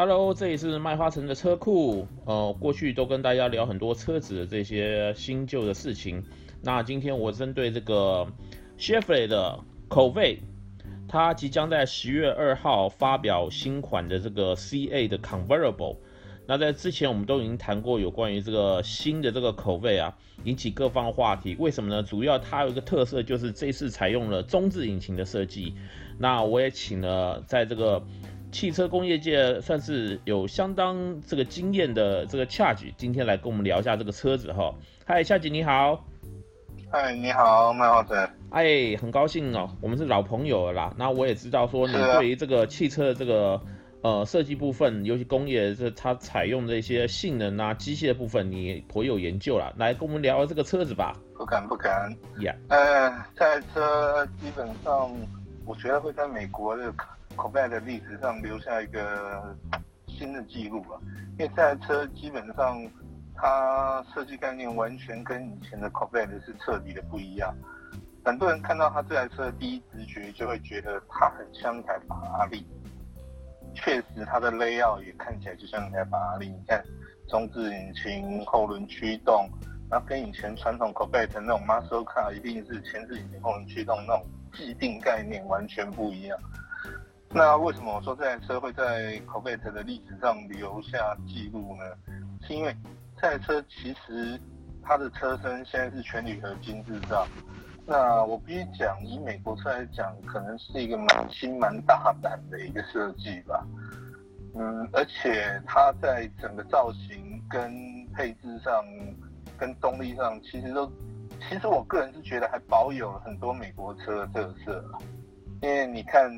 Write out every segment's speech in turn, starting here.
Hello，这里是麦花臣的车库。呃，过去都跟大家聊很多车子的这些新旧的事情。那今天我针对这个 Chevrolet 的口味它即将在十月二号发表新款的这个 CA 的 Convertible。那在之前我们都已经谈过有关于这个新的这个口味啊，引起各方话题。为什么呢？主要它有一个特色，就是这次采用了中置引擎的设计。那我也请了在这个汽车工业界算是有相当这个经验的这个 Charge，今天来跟我们聊一下这个车子哈。嗨，Charge 你好。嗨，你好，麦浩臣。哎，很高兴哦，我们是老朋友了啦。那我也知道说你对于这个汽车的这个呃设计部分，尤其工业这它采用的一些性能啊、机械的部分，你颇有研究了。来跟我们聊聊这个车子吧。不敢不敢。呀。呃，这台车基本上，我觉得会在美国的。Corvette 的历史上留下一个新的记录吧，因为这台车基本上它设计概念完全跟以前的 Corvette 是彻底的不一样。很多人看到它这台车的第一直觉就会觉得它很像一台法拉利。确实，它的 layout 也看起来就像一台法拉利。你看，中置引擎、后轮驱动，然后跟以前传统 Corvette 那种 Muscle Car 一定是前置引擎、后轮驱动那种既定概念完全不一样。那为什么我说这台车会在 Corvette 的历史上留下记录呢？是因为这台车其实它的车身现在是全铝合金制造。那我必须讲，以美国车来讲，可能是一个蛮新、蛮大胆的一个设计吧。嗯，而且它在整个造型、跟配置上、跟动力上，其实都，其实我个人是觉得还保有了很多美国车的特色。因为你看。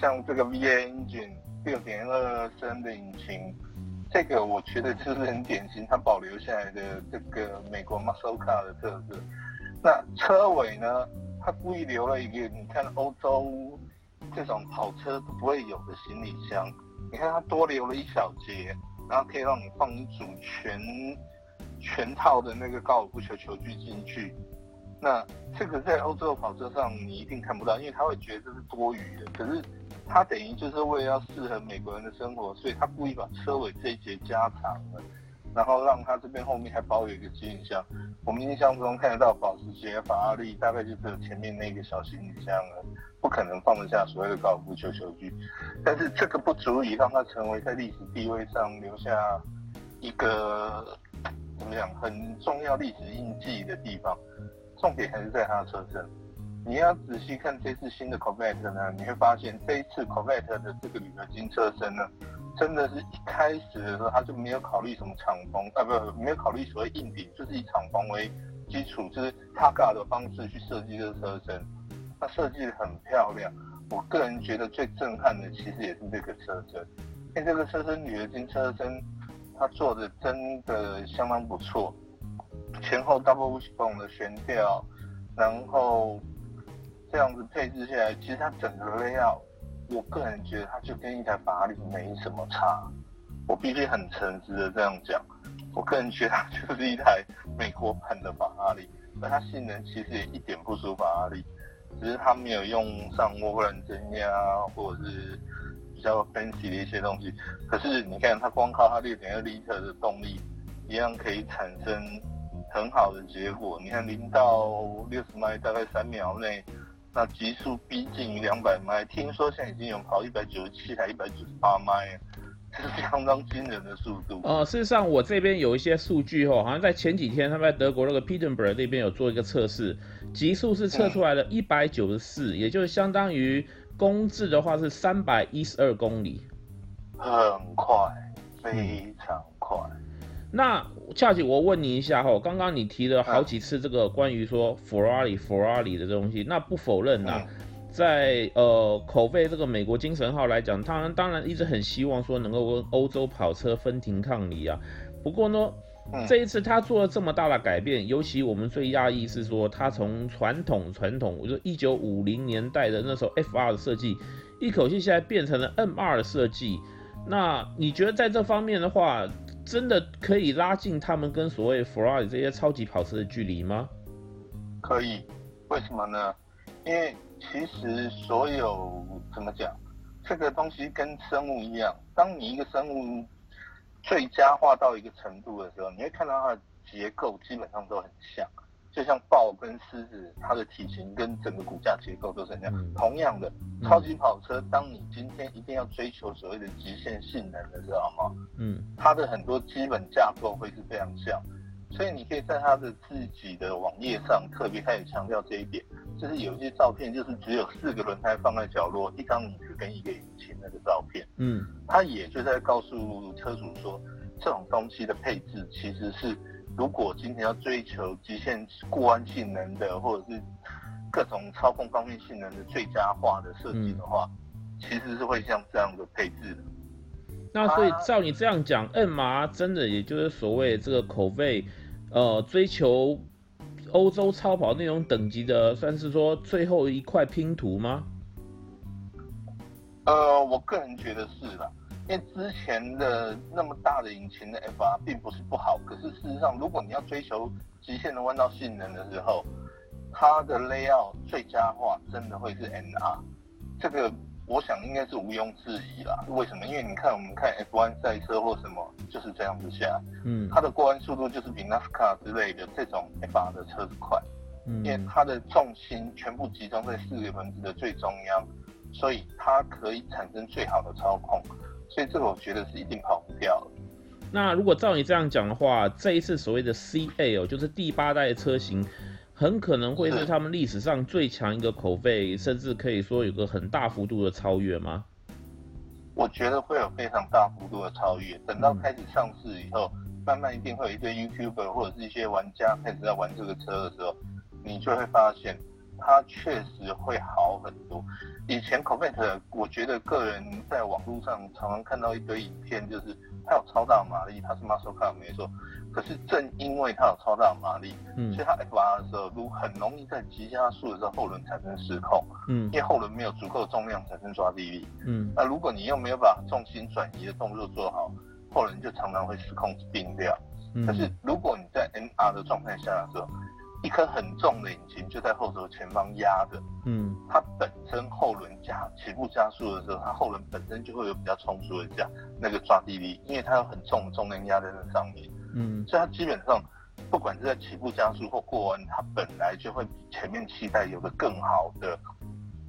像这个 V8 engine 六点二升的引擎，这个我觉得就是很典型，它保留下来的这个美国 muscle car 的特色。那车尾呢，它故意留了一个，你看欧洲这种跑车都不会有的行李箱，你看它多留了一小节，然后可以让你放一组全全套的那个高尔夫球球具进去。那这个在欧洲跑车上你一定看不到，因为他会觉得这是多余的。可是他等于就是为了要适合美国人的生活，所以他故意把车尾这一节加长了，然后让他这边后面还包有一个行李箱。我们印象中看得到保时捷、法拉利大概就只有前面那个小行李箱了，不可能放得下所谓的高尔夫球球具。但是这个不足以让它成为在历史地位上留下一个很重要历史印记的地方。重点还是在它的车身。你要仔细看这次新的 Corvette 呢，你会发现这一次 Corvette 的这个铝合金车身呢，真的是一开始的时候他就没有考虑什么敞篷啊，不，没有考虑所谓硬顶，就是以敞篷为基础，就是 Targa 的方式去设计这个车身，它设计的很漂亮。我个人觉得最震撼的其实也是这个车身，因为这个车身铝合金车身，它做的真的相当不错，前后 Double Wishbone 的悬吊，然后。这样子配置下来，其实它整个 layout，我个人觉得它就跟一台法拉利没什么差。我必须很诚实的这样讲，我个人觉得它就是一台美国版的法拉利，而它性能其实也一点不输法拉利，只是它没有用上涡轮增压或者是较 fancy 的一些东西。可是你看它光靠它六点二 L 的动力，一样可以产生很好的结果。你看零到六十迈大概三秒内。那极速逼近于两百迈，听说现在已经有跑一百九十七台一百九十八迈，这 是相当惊人的速度。呃，事实上我这边有一些数据哦，好像在前几天他们在德国那个 Pittenberg 那边有做一个测试，极速是测出来的一百九十四，也就是相当于公制的话是三百一十二公里，很快，非常快。嗯那恰姐，我问你一下哈，刚刚你提了好几次这个关于说 Ferrari Ferrari 的东西，那不否认呐，在呃口碑这个美国精神号来讲，他们当然一直很希望说能够跟欧洲跑车分庭抗礼啊。不过呢，这一次他做了这么大的改变，尤其我们最讶异是说，他从传统传统，我说一九五零年代的那时候 FR 的设计，一口气现在变成了 MR 的设计。那你觉得在这方面的话，真的可以拉近他们跟所谓 Ferrari 这些超级跑车的距离吗？可以，为什么呢？因为其实所有怎么讲，这个东西跟生物一样，当你一个生物最佳化到一个程度的时候，你会看到它的结构基本上都很像。就像豹跟狮子，它的体型跟整个骨架结构都是这样。嗯、同样的，超级跑车，当你今天一定要追求所谓的极限性能的时候嘛，嗯，它的很多基本架构会是非常像，所以你可以在它的自己的网页上特别开始强调这一点，就是有一些照片就是只有四个轮胎放在角落，一张椅子跟一个引擎那个照片，嗯，他也就在告诉车主说，这种东西的配置其实是。如果今天要追求极限过弯性能的，或者是各种操控方面性能的最佳化的设计的话，嗯、其实是会像这样的配置的。那所以照你这样讲，MR 真的也就是所谓这个口碑，呃，追求欧洲超跑那种等级的，算是说最后一块拼图吗？呃，我个人觉得是的。因为之前的那么大的引擎的 FR 并不是不好，可是事实上，如果你要追求极限的弯道性能的时候，它的 layout 最佳化真的会是 NR，这个我想应该是毋庸置疑啦。为什么？因为你看我们看 F1 赛车或什么就是这样子下，嗯，它的过弯速度就是比 NASCAR 之类的这种 F1 的车子快，嗯，因为它的重心全部集中在四个轮子的最中央，所以它可以产生最好的操控。所以这个我觉得是一定跑不掉的。那如果照你这样讲的话，这一次所谓的 C8 哦，就是第八代的车型，很可能会是他们历史上最强一个口碑，甚至可以说有个很大幅度的超越吗？我觉得会有非常大幅度的超越。等到开始上市以后，嗯、慢慢一定会有一堆 YouTuber 或者是一些玩家开始在玩这个车的时候，你就会发现。它确实会好很多。以前 Corvette，我觉得个人在网络上常常看到一堆影片，就是它有超大马力，它是 muscle car 没错。可是正因为它有超大马力，嗯，所以它 FR 的时候，如很容易在急加速的时候后轮产生失控，嗯，因为后轮没有足够重量产生抓地力，嗯，那如果你又没有把重心转移的动作做好，后轮就常常会失控并掉。可是如果你在 NR 的状态下的时候，一颗很重的引擎就在后轴前方压着，嗯，它本身后轮加起步加速的时候，它后轮本身就会有比较充足的加那个抓地力，因为它有很重的重量压在那上面，嗯，所以它基本上不管是在起步加速或过弯，它本来就会比前面期待有个更好的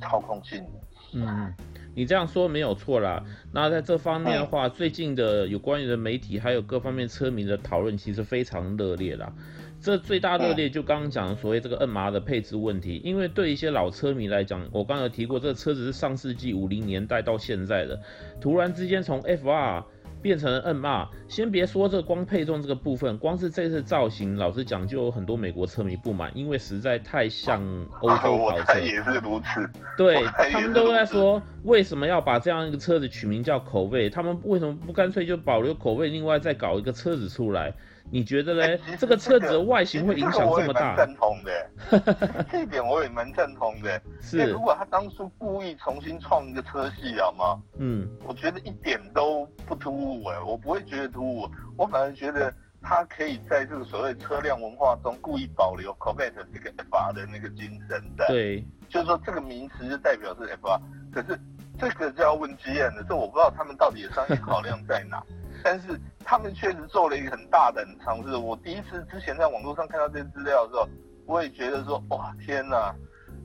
操控性。嗯，你这样说没有错啦。那在这方面的话，嗯、最近的有关于的媒体还有各方面车迷的讨论其实非常热烈啦。这最大热烈就刚刚讲的所谓这个 MR 的配置问题，因为对一些老车迷来讲，我刚刚有提过，这个车子是上世纪五零年代到现在的，突然之间从 FR 变成了 MR，先别说这光配重这个部分，光是这次造型，老实讲就有很多美国车迷不满，因为实在太像欧洲 跑车。也是如此。对，他们都在说，为什么要把这样一个车子取名叫口味？他们为什么不干脆就保留口味，另外再搞一个车子出来？你觉得嘞？欸、这个车子的外形会影响这么大？赞同的，这一点我也蛮赞同的。是，如果他当初故意重新创一个车系，好吗？嗯，我觉得一点都不突兀哎，我不会觉得突兀，我反而觉得他可以在这个所谓车辆文化中故意保留 Corvette 这个 FR 的那个精神的。对，就是说这个名词就代表是 FR，可是这个就要问 GM 的，这我不知道他们到底的商业考量在哪。但是他们确实做了一个很大胆的尝试。我第一次之前在网络上看到这些资料的时候，我也觉得说，哇，天哪，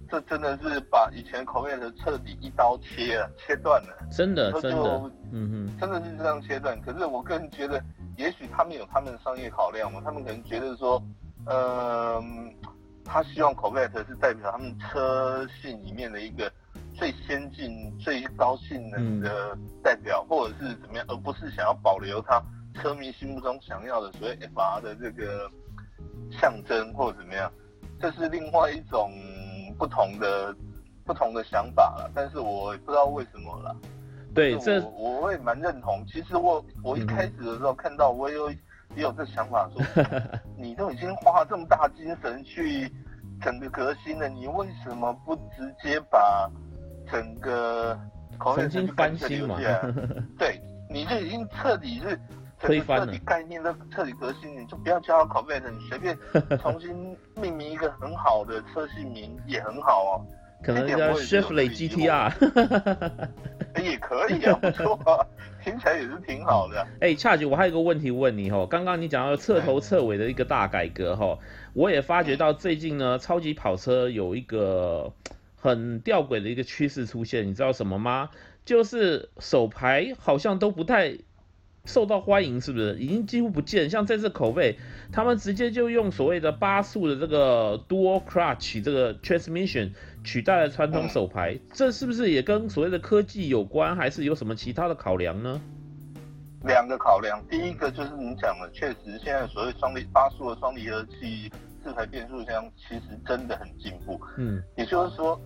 这真的是把以前口味的彻底一刀切了，切断了。真的，真的，嗯哼，真的是这样切断。可是我个人觉得，也许他们有他们的商业考量嘛，他们可能觉得说，嗯、呃，他希望口味是代表他们车系里面的一个。最先进、最高性能的代表，嗯、或者是怎么样，而不是想要保留它车迷心目中想要的所谓 FR 的这个象征，或者怎么样，这是另外一种不同的不同的想法了。但是我也不知道为什么了。对，这我我也蛮认同。其实我我一开始的时候看到，我也有也有这想法说，说 你都已经花这么大精神去整个革新了，你为什么不直接把整个重新翻新嘛？对，你就已经彻底是推翻了概念都彻底革新，你就不要叫它 Corvette，你随便 重新命名一个很好的车系名也很好哦。可能叫 Chevrolet GTR，也可以啊，不错啊，听起来也是挺好的。哎、欸，恰吉，我还有一个问题问你哈，刚刚你讲到彻头彻尾的一个大改革哈，我也发觉到最近呢，超级跑车有一个很吊诡的一个趋势出现，你知道什么吗？就是手牌好像都不太。受到欢迎是不是？已经几乎不见。像这次口味，他们直接就用所谓的八速的这个 dual clutch 这个 transmission 取代了传统手排，嗯，这是不是也跟所谓的科技有关，还是有什么其他的考量呢？两个考量，第一个就是你讲的，确实现在所谓双离八速的双离合器四排变速箱其实真的很进步。嗯，也就是说，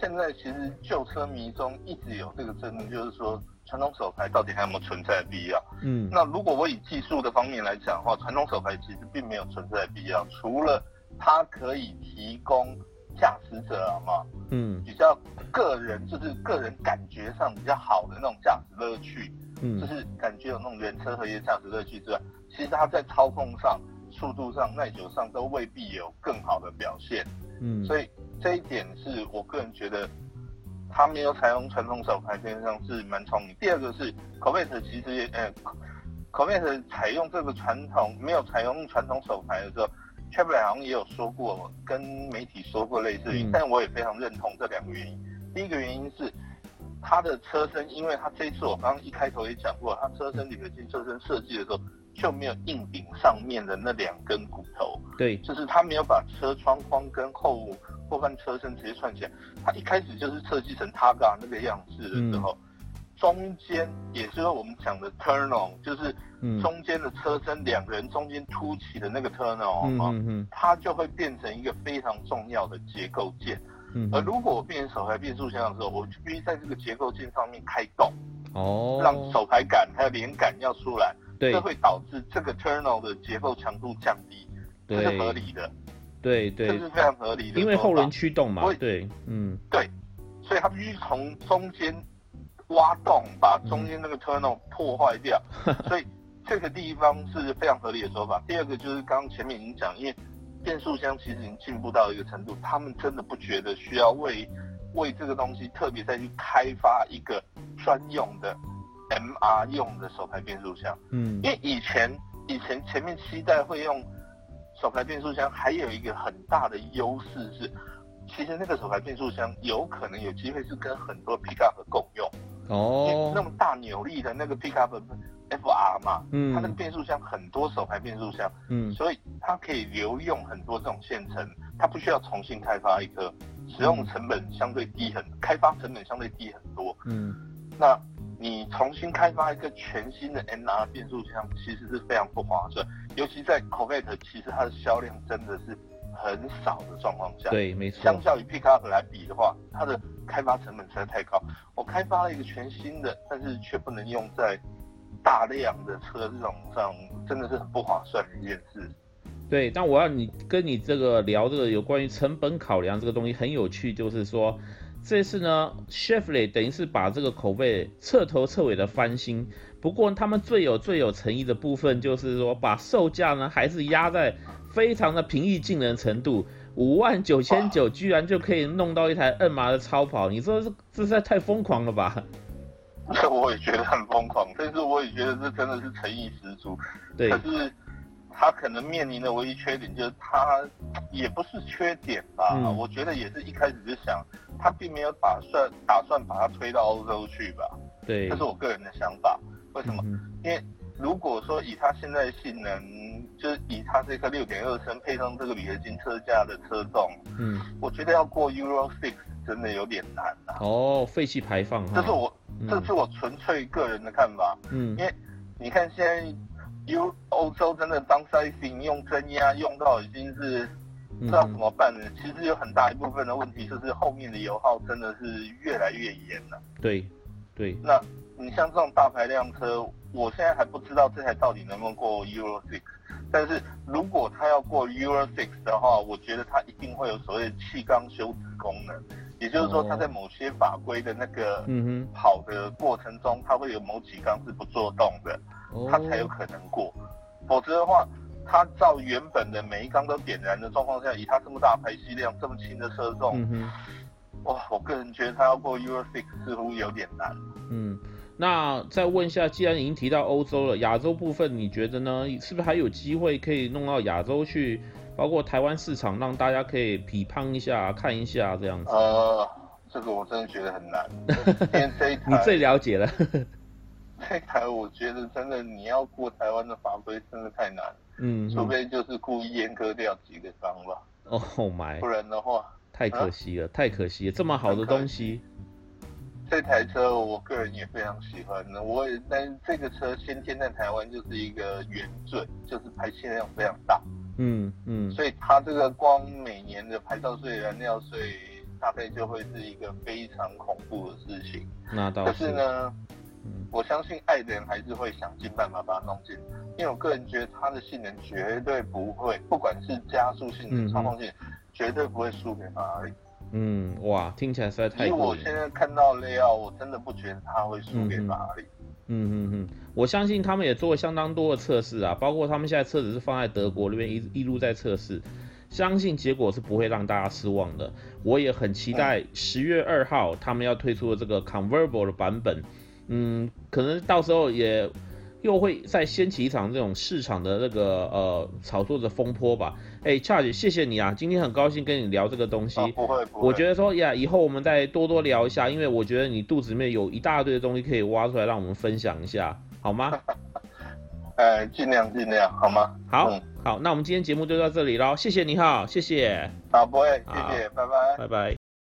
现在其实旧车迷中一直有这个争论，就是说。传统手排到底还有没有存在的必要？嗯，那如果我以技术的方面来讲的话，传统手排其实并没有存在的必要，除了它可以提供驾驶者嘛，嗯，比较个人就是个人感觉上比较好的那种驾驶乐趣，嗯，就是感觉有那种原车合一驾驶乐趣之外，其实它在操控上、速度上、耐久上都未必有更好的表现，嗯，所以这一点是我个人觉得。他没有采用传统手排变速箱是蛮聪明。第二个是 Corvette 其实也，呃，Corvette 采用这个传统没有采用传统手排的时候，Chevrolet 好像也有说过，跟媒体说过类似的原因，但我也非常认同这两个原因。第一个原因是它的车身，因为它这一次我刚刚一开头也讲过，它车身铝合金车身设计的时候就没有硬顶上面的那两根骨头，对，就是它没有把车窗框跟后。后半车身直接串起来，它一开始就是设计成 Targa 那个样式的时候，嗯、中间也就是我们讲的 Tunnel，就是中间的车身两个人中间凸起的那个嗯嗯，它就会变成一个非常重要的结构件。嗯，而如果我变成手排变速箱的时候，我就必须在这个结构件上面开洞，哦，让手排杆还有连杆要出来，对，这会导致这个 Tunnel 的结构强度降低，这是合理的。对对，这是非常合理的，因为后轮驱动嘛。对，嗯，对，所以他必须从中间挖洞，把中间那个 tunnel 破坏掉，嗯、所以这个地方是非常合理的说法。第二个就是刚刚前面已经讲，因为变速箱其实已经进步到一个程度，他们真的不觉得需要为为这个东西特别再去开发一个专用的 MR 用的手排变速箱。嗯，因为以前以前前面七代会用。手排变速箱还有一个很大的优势是，其实那个手排变速箱有可能有机会是跟很多 pickup 共用。哦，那么大扭力的那个 pickup FR 嘛，嗯，它那个变速箱很多手排变速箱，嗯，所以它可以留用很多这种现成，它不需要重新开发一颗，使用成本相对低很，开发成本相对低很多，嗯，那。你重新开发一个全新的 NR 变速箱，其实是非常不划算，尤其在 Corvette，其实它的销量真的是很少的状况下。对，没错。相较于 Pickup 来比的话，它的开发成本实在太高。我开发了一个全新的，但是却不能用在大量的车这种上，真的是很不划算的一件事。对，但我要你跟你这个聊这个有关于成本考量这个东西很有趣，就是说。这次呢，Chevrolet 等于是把这个口碑彻头彻尾的翻新。不过他们最有最有诚意的部分，就是说把售价呢还是压在非常的平易近人程度，五万九千九居然就可以弄到一台 MR 的超跑。你说这这实在太疯狂了吧？这 我也觉得很疯狂，但是我也觉得这真的是诚意十足。对，可是。他可能面临的唯一缺点就是他也不是缺点吧，嗯、我觉得也是一开始就想，他并没有打算打算把它推到欧洲去吧。对，这是我个人的想法。为什么？嗯、因为如果说以他现在的性能，就是以他这颗六点二升配上这个铝合金车架的车重，嗯，我觉得要过 Euro Six 真的有点难啊。哦，废气排放，这是我、嗯、这是我纯粹个人的看法。嗯，因为你看现在。因为欧洲真的 downsizing 用增压用到已经是不知道怎么办了。嗯、其实有很大一部分的问题就是后面的油耗真的是越来越严了。对，对。那你像这种大排量车，我现在还不知道这台到底能不能过 Euro Six。但是如果它要过 Euro Six 的话，我觉得它一定会有所谓的气缸休止功能，也就是说它在某些法规的那个跑的过程中，它会有某几缸是不做动的。它才有可能过，否则的话，它照原本的每一缸都点燃的状况下，以它这么大排气量、这么轻的车重，嗯、哇，我个人觉得他要过 Euro Six 似乎有点难。嗯，那再问一下，既然已经提到欧洲了，亚洲部分你觉得呢？是不是还有机会可以弄到亚洲去，包括台湾市场，让大家可以批判一下、看一下这样子？呃，这个我真的觉得很难，因为这一台你最了解了。这台我觉得真的你要过台湾的法规真的太难，嗯，除非就是故意阉割掉几个章吧。哦、oh、my，不然的话。太可惜了，啊、太可惜了，这么好的东西。这台车我个人也非常喜欢，我也，但是这个车先天在台湾就是一个原罪，就是排气量非常大。嗯嗯。所以它这个光每年的牌照税、燃料税，大概就会是一个非常恐怖的事情。那倒是。可是呢，嗯、我相信爱的人还是会想尽办法把它弄进，因为我个人觉得它的性能绝对不会，不管是加速性能、操控性。嗯绝对不会输给法拉利。嗯，哇，听起来实在太……因为我现在看到雷奥，我真的不觉得他会输给法拉利。嗯嗯嗯，我相信他们也做了相当多的测试啊，包括他们现在车子是放在德国那边一一路在测试，相信结果是不会让大家失望的。我也很期待十月二号他们要推出的这个 convertible 的版本，嗯，可能到时候也。又会再掀起一场这种市场的那个呃炒作的风波吧？哎，Charles，谢谢你啊，今天很高兴跟你聊这个东西。啊、不会不会。我觉得说呀，以后我们再多多聊一下，因为我觉得你肚子里面有一大堆的东西可以挖出来，让我们分享一下，好吗？呃，尽量尽量，好吗？好，嗯、好，那我们今天节目就到这里喽，谢谢你哈，谢谢。好，不会，谢谢，拜拜，拜拜。